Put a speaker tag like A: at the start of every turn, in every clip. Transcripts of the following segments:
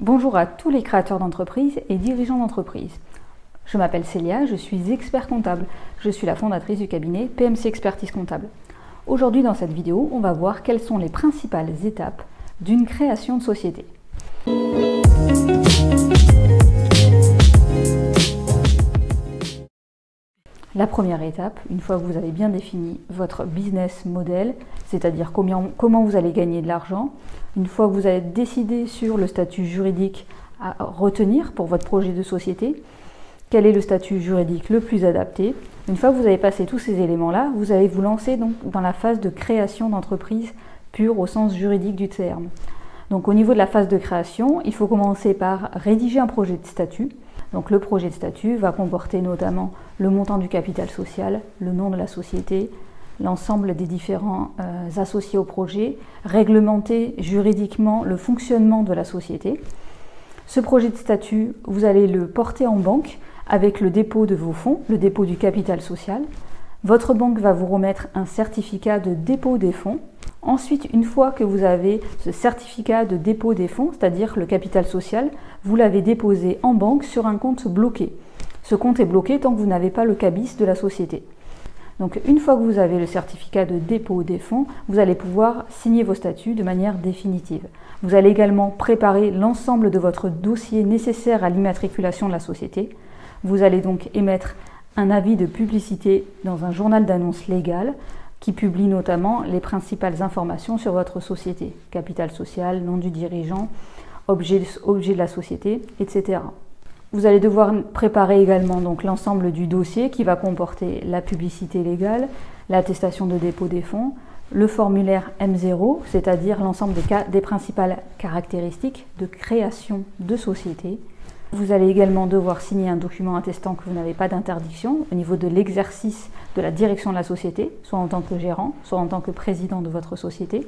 A: Bonjour à tous les créateurs d'entreprises et dirigeants d'entreprises. Je m'appelle Célia, je suis expert comptable. Je suis la fondatrice du cabinet PMC Expertise Comptable. Aujourd'hui dans cette vidéo, on va voir quelles sont les principales étapes d'une création de société. La première étape, une fois que vous avez bien défini votre business model, c'est-à-dire comment vous allez gagner de l'argent, une fois que vous avez décidé sur le statut juridique à retenir pour votre projet de société, quel est le statut juridique le plus adapté, une fois que vous avez passé tous ces éléments-là, vous allez vous lancer donc dans la phase de création d'entreprise pure au sens juridique du terme. Donc au niveau de la phase de création, il faut commencer par rédiger un projet de statut, donc le projet de statut va comporter notamment le montant du capital social, le nom de la société, l'ensemble des différents euh, associés au projet, réglementer juridiquement le fonctionnement de la société. Ce projet de statut, vous allez le porter en banque avec le dépôt de vos fonds, le dépôt du capital social. Votre banque va vous remettre un certificat de dépôt des fonds Ensuite, une fois que vous avez ce certificat de dépôt des fonds, c'est-à-dire le capital social, vous l'avez déposé en banque sur un compte bloqué. Ce compte est bloqué tant que vous n'avez pas le cabis de la société. Donc une fois que vous avez le certificat de dépôt des fonds, vous allez pouvoir signer vos statuts de manière définitive. Vous allez également préparer l'ensemble de votre dossier nécessaire à l'immatriculation de la société. Vous allez donc émettre un avis de publicité dans un journal d'annonce légal qui publie notamment les principales informations sur votre société, capital social, nom du dirigeant, objet, de la société, etc. Vous allez devoir préparer également l'ensemble du dossier qui va comporter la publicité légale, l'attestation de dépôt des fonds, le formulaire M0, c'est-à-dire l'ensemble des, des principales caractéristiques de création de société, vous allez également devoir signer un document attestant que vous n'avez pas d'interdiction au niveau de l'exercice de la direction de la société, soit en tant que gérant, soit en tant que président de votre société.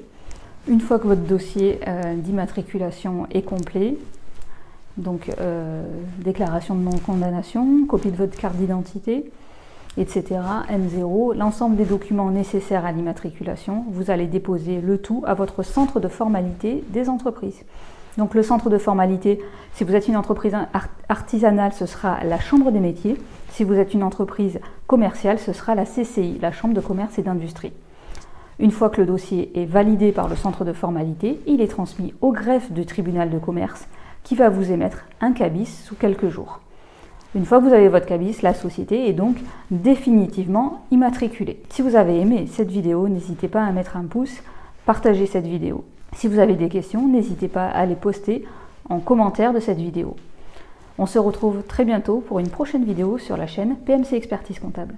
A: Une fois que votre dossier euh, d'immatriculation est complet, donc euh, déclaration de non-condamnation, copie de votre carte d'identité, etc., M0, l'ensemble des documents nécessaires à l'immatriculation, vous allez déposer le tout à votre centre de formalité des entreprises. Donc le centre de formalité, si vous êtes une entreprise artisanale, ce sera la Chambre des métiers. Si vous êtes une entreprise commerciale, ce sera la CCI, la Chambre de commerce et d'industrie. Une fois que le dossier est validé par le centre de formalité, il est transmis au greffe du tribunal de commerce qui va vous émettre un cabis sous quelques jours. Une fois que vous avez votre cabis, la société est donc définitivement immatriculée. Si vous avez aimé cette vidéo, n'hésitez pas à mettre un pouce, partager cette vidéo. Si vous avez des questions, n'hésitez pas à les poster en commentaire de cette vidéo. On se retrouve très bientôt pour une prochaine vidéo sur la chaîne PMC Expertise Comptable.